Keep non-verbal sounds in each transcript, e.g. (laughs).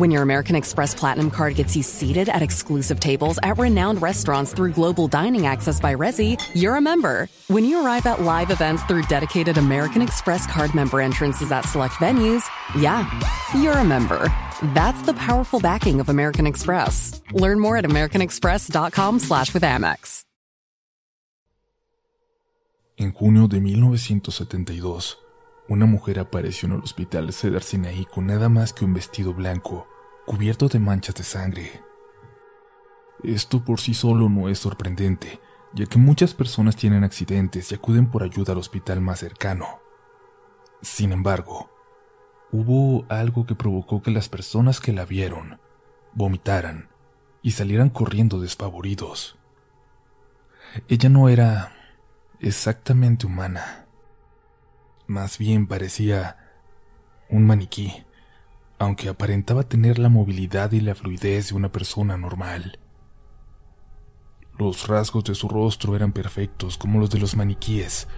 When your American Express Platinum Card gets you seated at exclusive tables at renowned restaurants through global dining access by Resi, you're a member. When you arrive at live events through dedicated American Express card member entrances at select venues, yeah, you're a member. That's the powerful backing of American Express. Learn more at americanexpress.com slash with Amex. En junio de 1972, una mujer apareció en el hospital Cedar Sinai con nada más que un vestido blanco, cubierto de manchas de sangre. Esto por sí solo no es sorprendente, ya que muchas personas tienen accidentes y acuden por ayuda al hospital más cercano. Sin embargo, hubo algo que provocó que las personas que la vieron vomitaran y salieran corriendo despavoridos. Ella no era exactamente humana. Más bien parecía un maniquí, aunque aparentaba tener la movilidad y la fluidez de una persona normal. Los rasgos de su rostro eran perfectos como los de los maniquíes.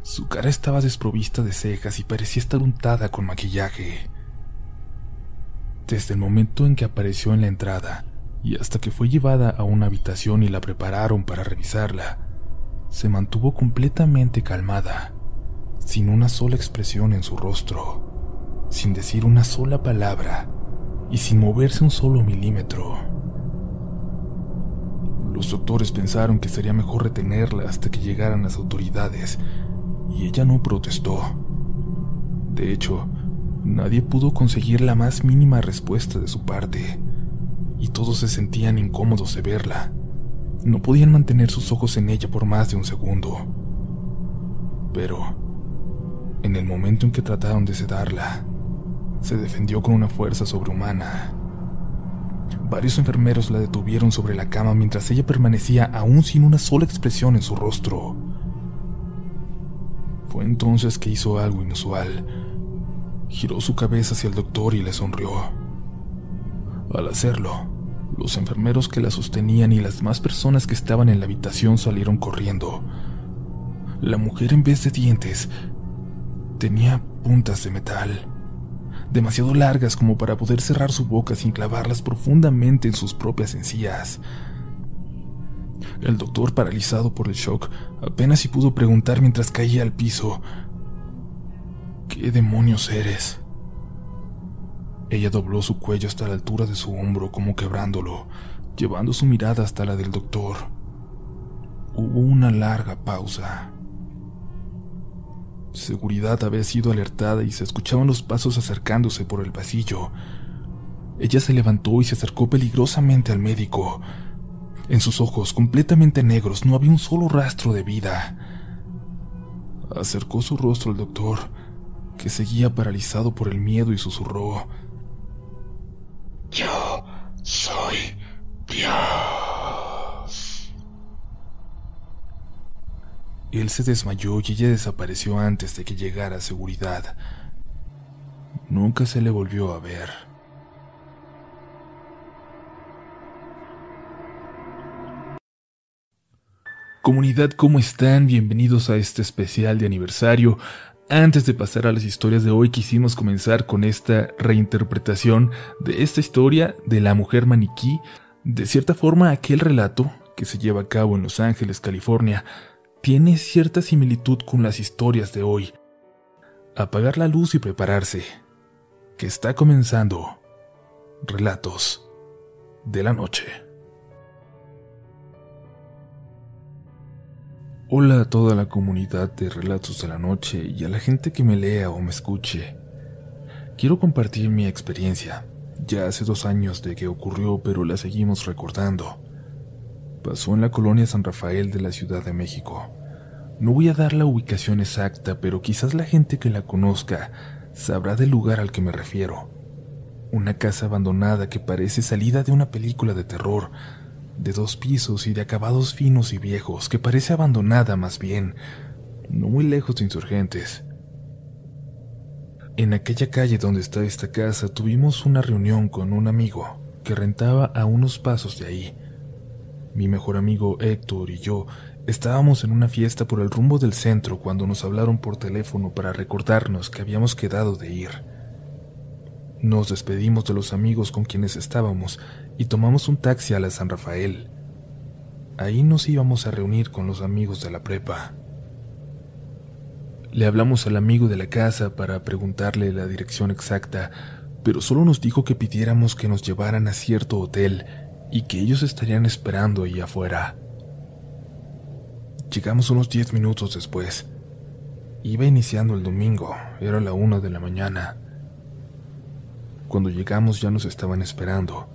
Su cara estaba desprovista de cejas y parecía estar untada con maquillaje. Desde el momento en que apareció en la entrada y hasta que fue llevada a una habitación y la prepararon para revisarla, se mantuvo completamente calmada, sin una sola expresión en su rostro, sin decir una sola palabra y sin moverse un solo milímetro. Los doctores pensaron que sería mejor retenerla hasta que llegaran las autoridades, y ella no protestó. De hecho, nadie pudo conseguir la más mínima respuesta de su parte, y todos se sentían incómodos de verla. No podían mantener sus ojos en ella por más de un segundo. Pero, en el momento en que trataron de sedarla, se defendió con una fuerza sobrehumana. Varios enfermeros la detuvieron sobre la cama mientras ella permanecía aún sin una sola expresión en su rostro. Fue entonces que hizo algo inusual. Giró su cabeza hacia el doctor y le sonrió. Al hacerlo, los enfermeros que la sostenían y las demás personas que estaban en la habitación salieron corriendo. La mujer en vez de dientes tenía puntas de metal, demasiado largas como para poder cerrar su boca sin clavarlas profundamente en sus propias encías. El doctor, paralizado por el shock, apenas si pudo preguntar mientras caía al piso, ¿qué demonios eres? Ella dobló su cuello hasta la altura de su hombro como quebrándolo, llevando su mirada hasta la del doctor. Hubo una larga pausa. Seguridad había sido alertada y se escuchaban los pasos acercándose por el pasillo. Ella se levantó y se acercó peligrosamente al médico. En sus ojos, completamente negros, no había un solo rastro de vida. Acercó su rostro al doctor, que seguía paralizado por el miedo y susurró. Yo soy Dios. Él se desmayó y ella desapareció antes de que llegara a seguridad. Nunca se le volvió a ver. Comunidad, ¿cómo están? Bienvenidos a este especial de aniversario. Antes de pasar a las historias de hoy, quisimos comenzar con esta reinterpretación de esta historia de la mujer maniquí. De cierta forma, aquel relato, que se lleva a cabo en Los Ángeles, California, tiene cierta similitud con las historias de hoy. Apagar la luz y prepararse, que está comenzando. Relatos de la noche. Hola a toda la comunidad de Relatos de la Noche y a la gente que me lea o me escuche. Quiero compartir mi experiencia. Ya hace dos años de que ocurrió, pero la seguimos recordando. Pasó en la colonia San Rafael de la Ciudad de México. No voy a dar la ubicación exacta, pero quizás la gente que la conozca sabrá del lugar al que me refiero. Una casa abandonada que parece salida de una película de terror, de dos pisos y de acabados finos y viejos, que parece abandonada más bien, no muy lejos de insurgentes. En aquella calle donde está esta casa tuvimos una reunión con un amigo que rentaba a unos pasos de ahí. Mi mejor amigo Héctor y yo estábamos en una fiesta por el rumbo del centro cuando nos hablaron por teléfono para recordarnos que habíamos quedado de ir. Nos despedimos de los amigos con quienes estábamos y tomamos un taxi a la San Rafael. Ahí nos íbamos a reunir con los amigos de la prepa. Le hablamos al amigo de la casa para preguntarle la dirección exacta, pero solo nos dijo que pidiéramos que nos llevaran a cierto hotel y que ellos estarían esperando ahí afuera. Llegamos unos diez minutos después. Iba iniciando el domingo, era la una de la mañana. Cuando llegamos ya nos estaban esperando.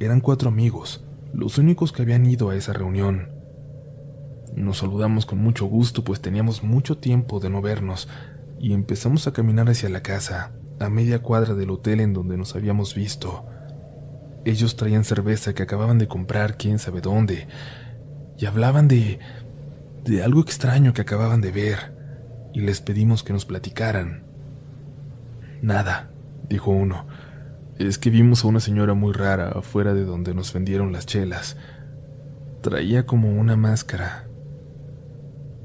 Eran cuatro amigos, los únicos que habían ido a esa reunión. Nos saludamos con mucho gusto, pues teníamos mucho tiempo de no vernos, y empezamos a caminar hacia la casa, a media cuadra del hotel en donde nos habíamos visto. Ellos traían cerveza que acababan de comprar quién sabe dónde, y hablaban de... de algo extraño que acababan de ver, y les pedimos que nos platicaran. Nada, dijo uno. Es que vimos a una señora muy rara afuera de donde nos vendieron las chelas. Traía como una máscara.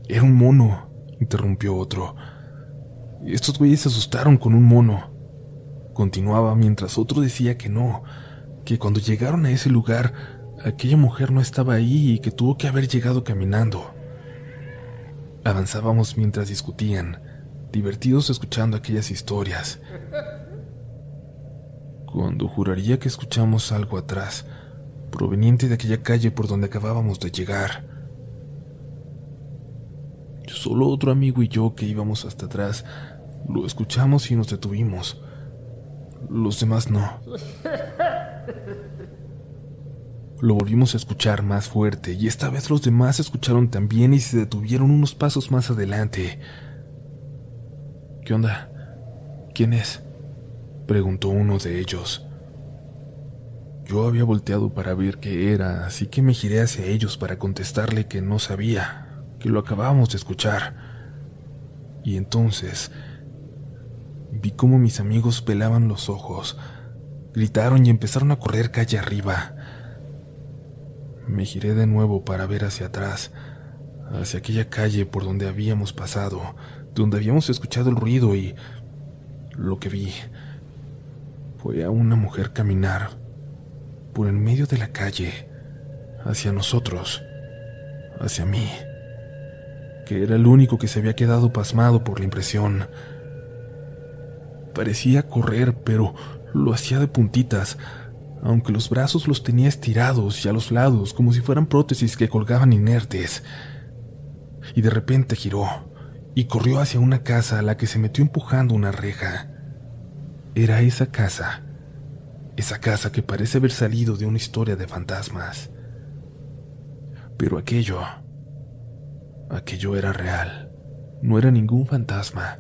Era un mono, interrumpió otro. Estos güeyes se asustaron con un mono. Continuaba mientras otro decía que no, que cuando llegaron a ese lugar, aquella mujer no estaba ahí y que tuvo que haber llegado caminando. Avanzábamos mientras discutían, divertidos escuchando aquellas historias. Cuando juraría que escuchamos algo atrás, proveniente de aquella calle por donde acabábamos de llegar. Solo otro amigo y yo que íbamos hasta atrás lo escuchamos y nos detuvimos. Los demás no. (laughs) Lo volvimos a escuchar más fuerte y esta vez los demás escucharon también y se detuvieron unos pasos más adelante. ¿Qué onda? ¿Quién es? preguntó uno de ellos. Yo había volteado para ver qué era, así que me giré hacia ellos para contestarle que no sabía, que lo acabábamos de escuchar. Y entonces vi cómo mis amigos pelaban los ojos, gritaron y empezaron a correr calle arriba. Me giré de nuevo para ver hacia atrás, hacia aquella calle por donde habíamos pasado, donde habíamos escuchado el ruido y lo que vi fue a una mujer caminar por en medio de la calle, hacia nosotros, hacia mí que era el único que se había quedado pasmado por la impresión. Parecía correr, pero lo hacía de puntitas, aunque los brazos los tenía estirados y a los lados, como si fueran prótesis que colgaban inertes. Y de repente giró y corrió hacia una casa a la que se metió empujando una reja. Era esa casa, esa casa que parece haber salido de una historia de fantasmas. Pero aquello Aquello era real. No era ningún fantasma.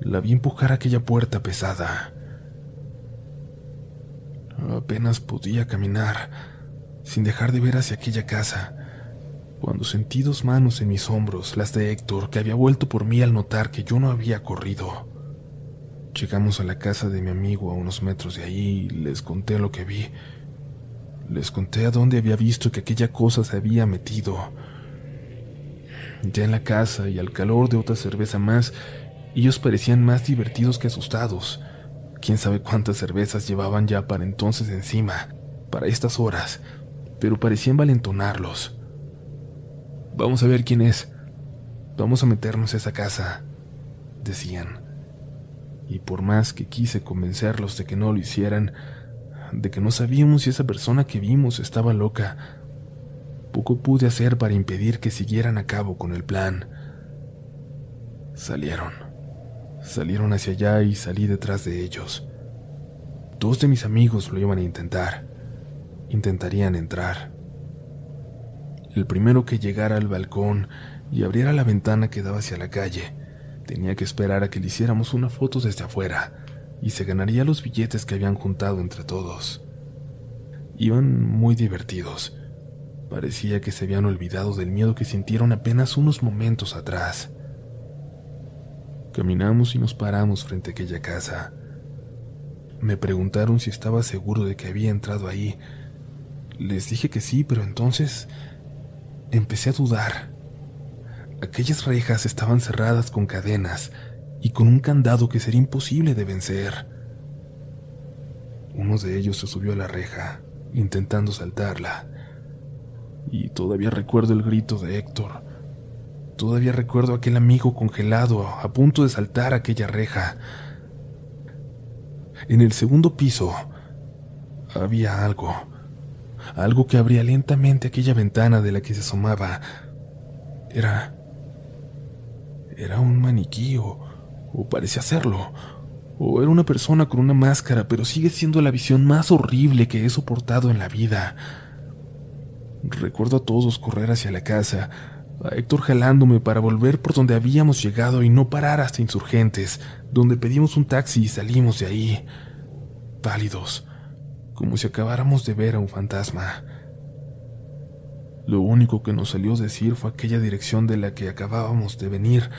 La vi empujar aquella puerta pesada. Apenas podía caminar, sin dejar de ver hacia aquella casa, cuando sentí dos manos en mis hombros, las de Héctor, que había vuelto por mí al notar que yo no había corrido. Llegamos a la casa de mi amigo a unos metros de ahí y les conté lo que vi. Les conté a dónde había visto que aquella cosa se había metido ya en la casa y al calor de otra cerveza más, ellos parecían más divertidos que asustados. Quién sabe cuántas cervezas llevaban ya para entonces encima, para estas horas, pero parecían valentonarlos. Vamos a ver quién es. Vamos a meternos a esa casa, decían. Y por más que quise convencerlos de que no lo hicieran, de que no sabíamos si esa persona que vimos estaba loca, poco pude hacer para impedir que siguieran a cabo con el plan. Salieron. Salieron hacia allá y salí detrás de ellos. Dos de mis amigos lo iban a intentar. Intentarían entrar. El primero que llegara al balcón y abriera la ventana que daba hacia la calle, tenía que esperar a que le hiciéramos una foto desde afuera y se ganaría los billetes que habían juntado entre todos. Iban muy divertidos Parecía que se habían olvidado del miedo que sintieron apenas unos momentos atrás. Caminamos y nos paramos frente a aquella casa. Me preguntaron si estaba seguro de que había entrado ahí. Les dije que sí, pero entonces empecé a dudar. Aquellas rejas estaban cerradas con cadenas y con un candado que sería imposible de vencer. Uno de ellos se subió a la reja, intentando saltarla. Y todavía recuerdo el grito de Héctor. Todavía recuerdo aquel amigo congelado a punto de saltar aquella reja. En el segundo piso había algo. Algo que abría lentamente aquella ventana de la que se asomaba. Era... Era un maniquí o, o parecía serlo. O era una persona con una máscara, pero sigue siendo la visión más horrible que he soportado en la vida. Recuerdo a todos correr hacia la casa, a Héctor jalándome para volver por donde habíamos llegado y no parar hasta insurgentes, donde pedimos un taxi y salimos de ahí, pálidos, como si acabáramos de ver a un fantasma. Lo único que nos salió decir fue aquella dirección de la que acabábamos de venir,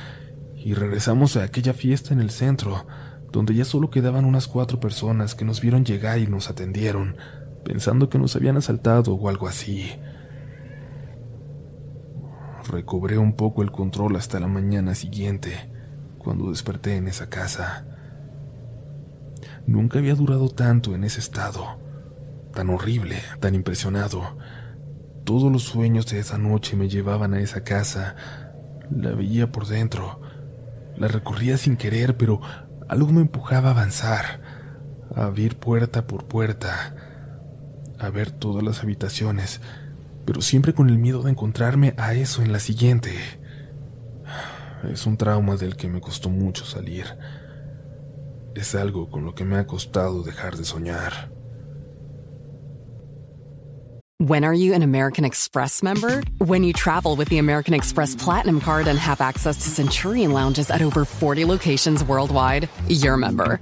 y regresamos a aquella fiesta en el centro, donde ya solo quedaban unas cuatro personas que nos vieron llegar y nos atendieron, pensando que nos habían asaltado o algo así. Recobré un poco el control hasta la mañana siguiente, cuando desperté en esa casa. Nunca había durado tanto en ese estado, tan horrible, tan impresionado. Todos los sueños de esa noche me llevaban a esa casa. La veía por dentro, la recorría sin querer, pero algo me empujaba a avanzar, a abrir puerta por puerta, a ver todas las habitaciones, pero siempre con el miedo de encontrarme a eso en la siguiente. Es un trauma del que me costó mucho salir. Es algo con lo que me ha costado dejar de soñar. When are you an American Express member? When you travel with the American Express Platinum Card and have access to Centurion lounges at over 40 locations worldwide, you're a member.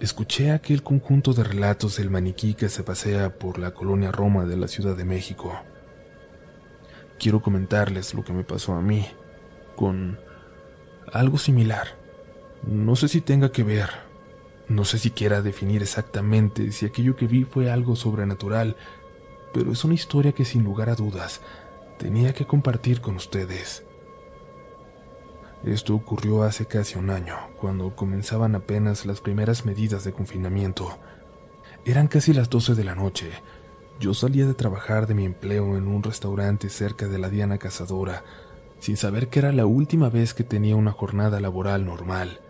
escuché aquel conjunto de relatos del maniquí que se pasea por la colonia Roma de la Ciudad de México. Quiero comentarles lo que me pasó a mí, con algo similar. No sé si tenga que ver, no sé si quiera definir exactamente si aquello que vi fue algo sobrenatural, pero es una historia que sin lugar a dudas tenía que compartir con ustedes. Esto ocurrió hace casi un año, cuando comenzaban apenas las primeras medidas de confinamiento. Eran casi las 12 de la noche. Yo salía de trabajar de mi empleo en un restaurante cerca de la Diana Cazadora, sin saber que era la última vez que tenía una jornada laboral normal.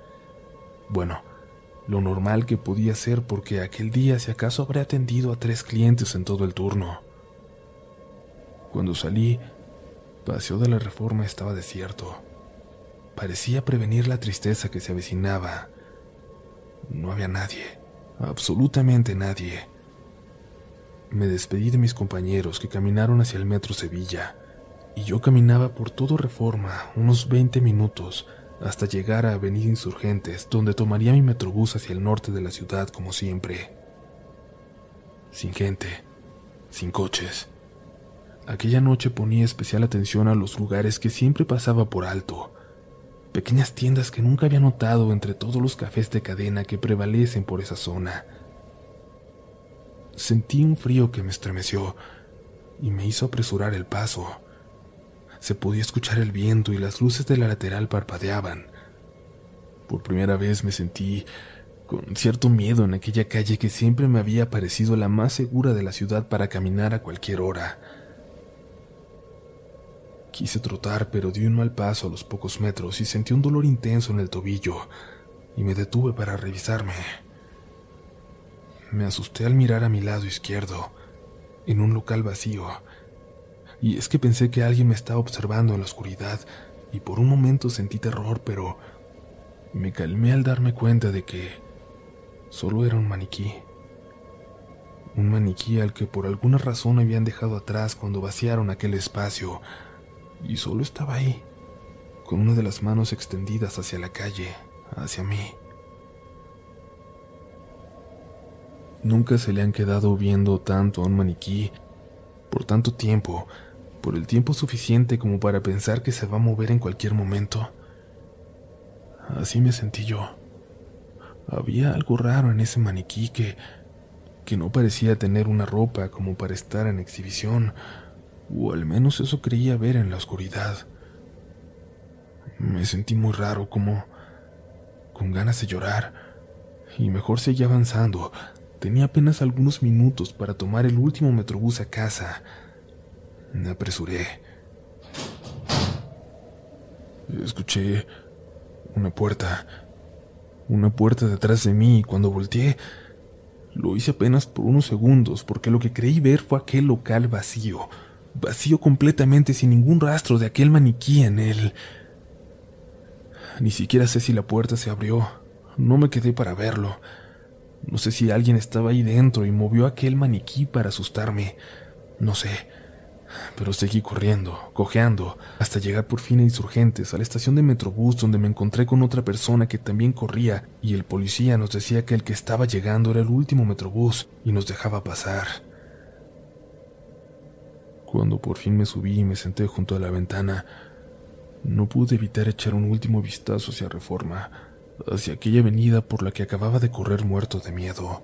Bueno, lo normal que podía ser porque aquel día si acaso habría atendido a tres clientes en todo el turno. Cuando salí, Paseo de la Reforma estaba desierto parecía prevenir la tristeza que se avecinaba. No había nadie, absolutamente nadie. Me despedí de mis compañeros que caminaron hacia el metro Sevilla, y yo caminaba por todo Reforma unos 20 minutos hasta llegar a Avenida Insurgentes, donde tomaría mi metrobús hacia el norte de la ciudad como siempre. Sin gente, sin coches. Aquella noche ponía especial atención a los lugares que siempre pasaba por alto, pequeñas tiendas que nunca había notado entre todos los cafés de cadena que prevalecen por esa zona. Sentí un frío que me estremeció y me hizo apresurar el paso. Se podía escuchar el viento y las luces de la lateral parpadeaban. Por primera vez me sentí con cierto miedo en aquella calle que siempre me había parecido la más segura de la ciudad para caminar a cualquier hora. Quise trotar, pero di un mal paso a los pocos metros y sentí un dolor intenso en el tobillo, y me detuve para revisarme. Me asusté al mirar a mi lado izquierdo, en un local vacío, y es que pensé que alguien me estaba observando en la oscuridad, y por un momento sentí terror, pero me calmé al darme cuenta de que solo era un maniquí. Un maniquí al que por alguna razón habían dejado atrás cuando vaciaron aquel espacio, y solo estaba ahí, con una de las manos extendidas hacia la calle, hacia mí. Nunca se le han quedado viendo tanto a un maniquí por tanto tiempo, por el tiempo suficiente como para pensar que se va a mover en cualquier momento. Así me sentí yo. Había algo raro en ese maniquí que, que no parecía tener una ropa como para estar en exhibición, o al menos eso creía ver en la oscuridad. Me sentí muy raro, como con ganas de llorar, y mejor seguía avanzando. Tenía apenas algunos minutos para tomar el último metrobús a casa. Me apresuré. Escuché una puerta, una puerta detrás de mí y cuando volteé, lo hice apenas por unos segundos porque lo que creí ver fue aquel local vacío, vacío completamente sin ningún rastro de aquel maniquí en él. Ni siquiera sé si la puerta se abrió, no me quedé para verlo. No sé si alguien estaba ahí dentro y movió aquel maniquí para asustarme, no sé pero seguí corriendo, cojeando, hasta llegar por fin a Insurgentes, a la estación de Metrobús donde me encontré con otra persona que también corría y el policía nos decía que el que estaba llegando era el último Metrobús y nos dejaba pasar. Cuando por fin me subí y me senté junto a la ventana, no pude evitar echar un último vistazo hacia Reforma, hacia aquella avenida por la que acababa de correr muerto de miedo.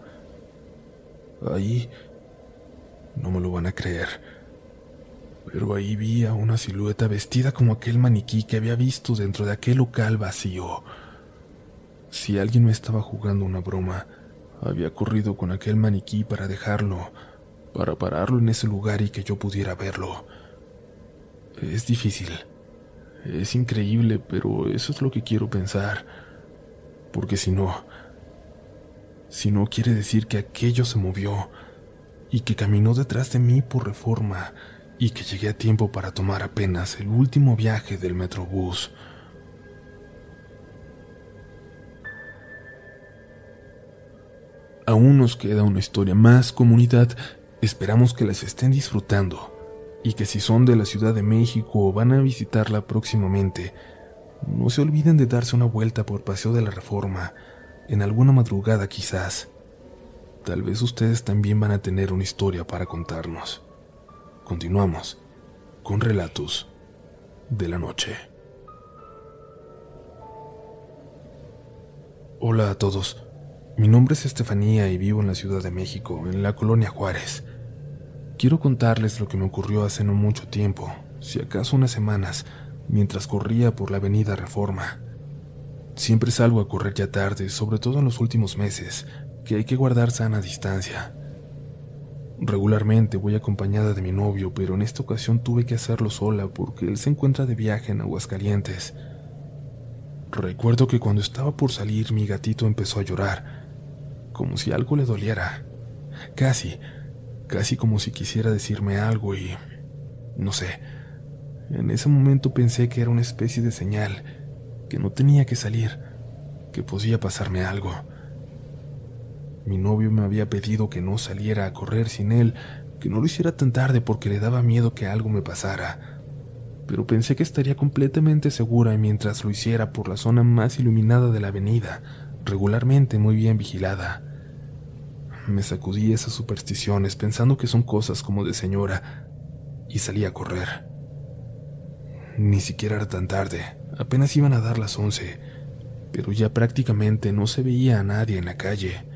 Ahí no me lo van a creer pero ahí vi a una silueta vestida como aquel maniquí que había visto dentro de aquel local vacío. Si alguien me estaba jugando una broma, había corrido con aquel maniquí para dejarlo, para pararlo en ese lugar y que yo pudiera verlo. Es difícil, es increíble, pero eso es lo que quiero pensar, porque si no, si no quiere decir que aquello se movió y que caminó detrás de mí por reforma, y que llegué a tiempo para tomar apenas el último viaje del Metrobús. Aún nos queda una historia más, comunidad. Esperamos que las estén disfrutando y que si son de la Ciudad de México o van a visitarla próximamente, no se olviden de darse una vuelta por Paseo de la Reforma, en alguna madrugada quizás. Tal vez ustedes también van a tener una historia para contarnos. Continuamos con relatos de la noche. Hola a todos, mi nombre es Estefanía y vivo en la Ciudad de México, en la colonia Juárez. Quiero contarles lo que me ocurrió hace no mucho tiempo, si acaso unas semanas, mientras corría por la avenida Reforma. Siempre salgo a correr ya tarde, sobre todo en los últimos meses, que hay que guardar sana distancia. Regularmente voy acompañada de mi novio, pero en esta ocasión tuve que hacerlo sola porque él se encuentra de viaje en Aguascalientes. Recuerdo que cuando estaba por salir mi gatito empezó a llorar, como si algo le doliera. Casi, casi como si quisiera decirme algo y... no sé. En ese momento pensé que era una especie de señal, que no tenía que salir, que podía pasarme algo. Mi novio me había pedido que no saliera a correr sin él, que no lo hiciera tan tarde porque le daba miedo que algo me pasara. Pero pensé que estaría completamente segura mientras lo hiciera por la zona más iluminada de la avenida, regularmente muy bien vigilada. Me sacudí esas supersticiones pensando que son cosas como de señora y salí a correr. Ni siquiera era tan tarde, apenas iban a dar las once, pero ya prácticamente no se veía a nadie en la calle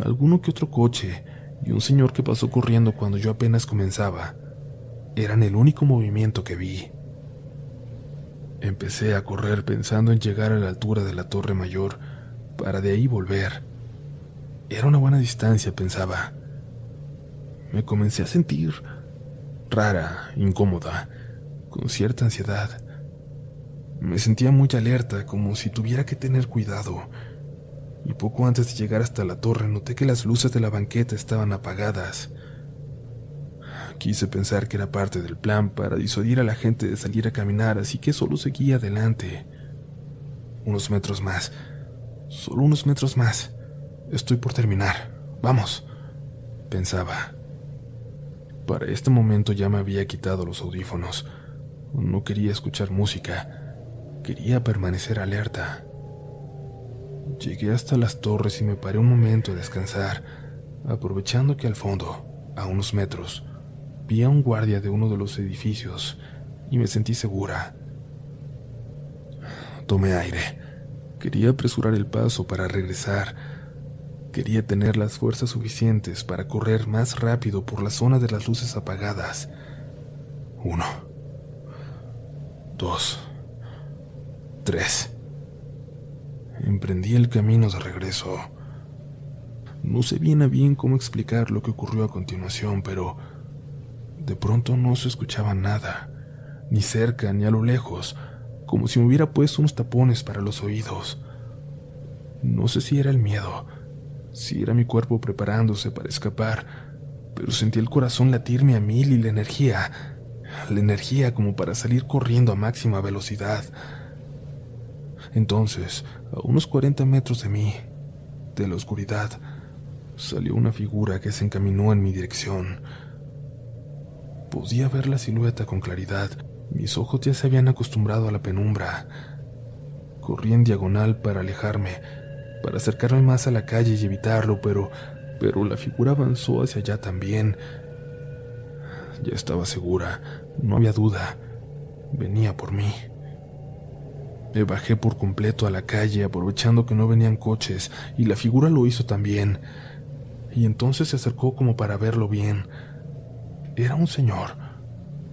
alguno que otro coche y un señor que pasó corriendo cuando yo apenas comenzaba. Eran el único movimiento que vi. Empecé a correr pensando en llegar a la altura de la torre mayor para de ahí volver. Era una buena distancia, pensaba. Me comencé a sentir rara, incómoda, con cierta ansiedad. Me sentía muy alerta, como si tuviera que tener cuidado y poco antes de llegar hasta la torre noté que las luces de la banqueta estaban apagadas. Quise pensar que era parte del plan para disuadir a la gente de salir a caminar, así que solo seguí adelante. Unos metros más, solo unos metros más. Estoy por terminar. Vamos, pensaba. Para este momento ya me había quitado los audífonos. No quería escuchar música. Quería permanecer alerta. Llegué hasta las torres y me paré un momento a descansar, aprovechando que al fondo, a unos metros, vi a un guardia de uno de los edificios y me sentí segura. Tomé aire. Quería apresurar el paso para regresar. Quería tener las fuerzas suficientes para correr más rápido por la zona de las luces apagadas. Uno. Dos. Tres. Emprendí el camino de regreso. No sé bien a bien cómo explicar lo que ocurrió a continuación, pero de pronto no se escuchaba nada, ni cerca ni a lo lejos, como si me hubiera puesto unos tapones para los oídos. No sé si era el miedo, si era mi cuerpo preparándose para escapar, pero sentí el corazón latirme a mil y la energía, la energía como para salir corriendo a máxima velocidad. Entonces, a unos 40 metros de mí, de la oscuridad, salió una figura que se encaminó en mi dirección. Podía ver la silueta con claridad. Mis ojos ya se habían acostumbrado a la penumbra. Corrí en diagonal para alejarme, para acercarme más a la calle y evitarlo, pero pero la figura avanzó hacia allá también. Ya estaba segura, no había duda. Venía por mí. Me bajé por completo a la calle, aprovechando que no venían coches, y la figura lo hizo también. Y entonces se acercó como para verlo bien. Era un señor,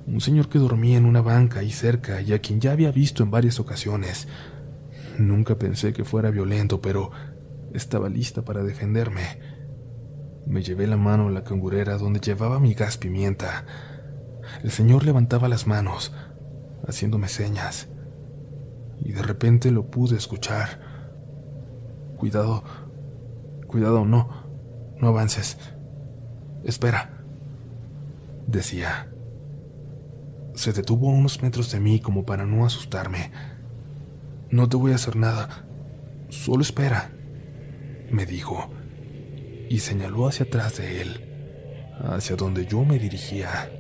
un señor que dormía en una banca ahí cerca y a quien ya había visto en varias ocasiones. Nunca pensé que fuera violento, pero estaba lista para defenderme. Me llevé la mano a la cangurera donde llevaba mi gas pimienta. El señor levantaba las manos, haciéndome señas y de repente lo pude escuchar. Cuidado, cuidado, no, no avances. Espera, decía. Se detuvo a unos metros de mí como para no asustarme. No te voy a hacer nada, solo espera, me dijo, y señaló hacia atrás de él, hacia donde yo me dirigía.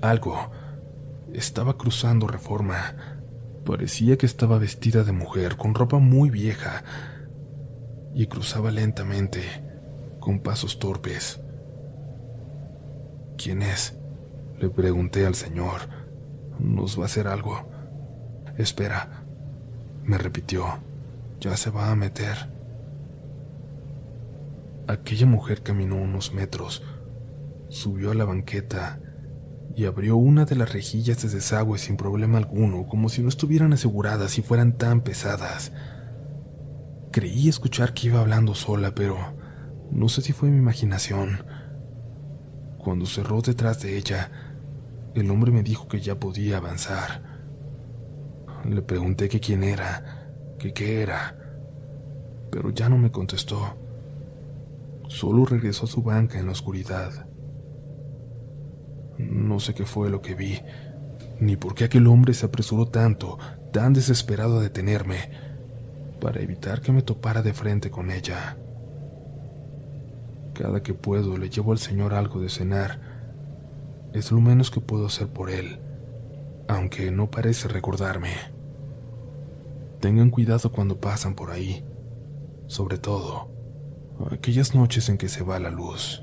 Algo estaba cruzando reforma Parecía que estaba vestida de mujer, con ropa muy vieja, y cruzaba lentamente, con pasos torpes. ¿Quién es? Le pregunté al señor. ¿Nos va a hacer algo? Espera, me repitió. Ya se va a meter. Aquella mujer caminó unos metros, subió a la banqueta y abrió una de las rejillas de desagüe sin problema alguno, como si no estuvieran aseguradas y fueran tan pesadas. Creí escuchar que iba hablando sola, pero no sé si fue mi imaginación. Cuando cerró detrás de ella, el hombre me dijo que ya podía avanzar. Le pregunté que quién era, que qué era, pero ya no me contestó. Solo regresó a su banca en la oscuridad. No sé qué fue lo que vi, ni por qué aquel hombre se apresuró tanto, tan desesperado a detenerme, para evitar que me topara de frente con ella. Cada que puedo le llevo al Señor algo de cenar. Es lo menos que puedo hacer por él, aunque no parece recordarme. Tengan cuidado cuando pasan por ahí, sobre todo aquellas noches en que se va la luz.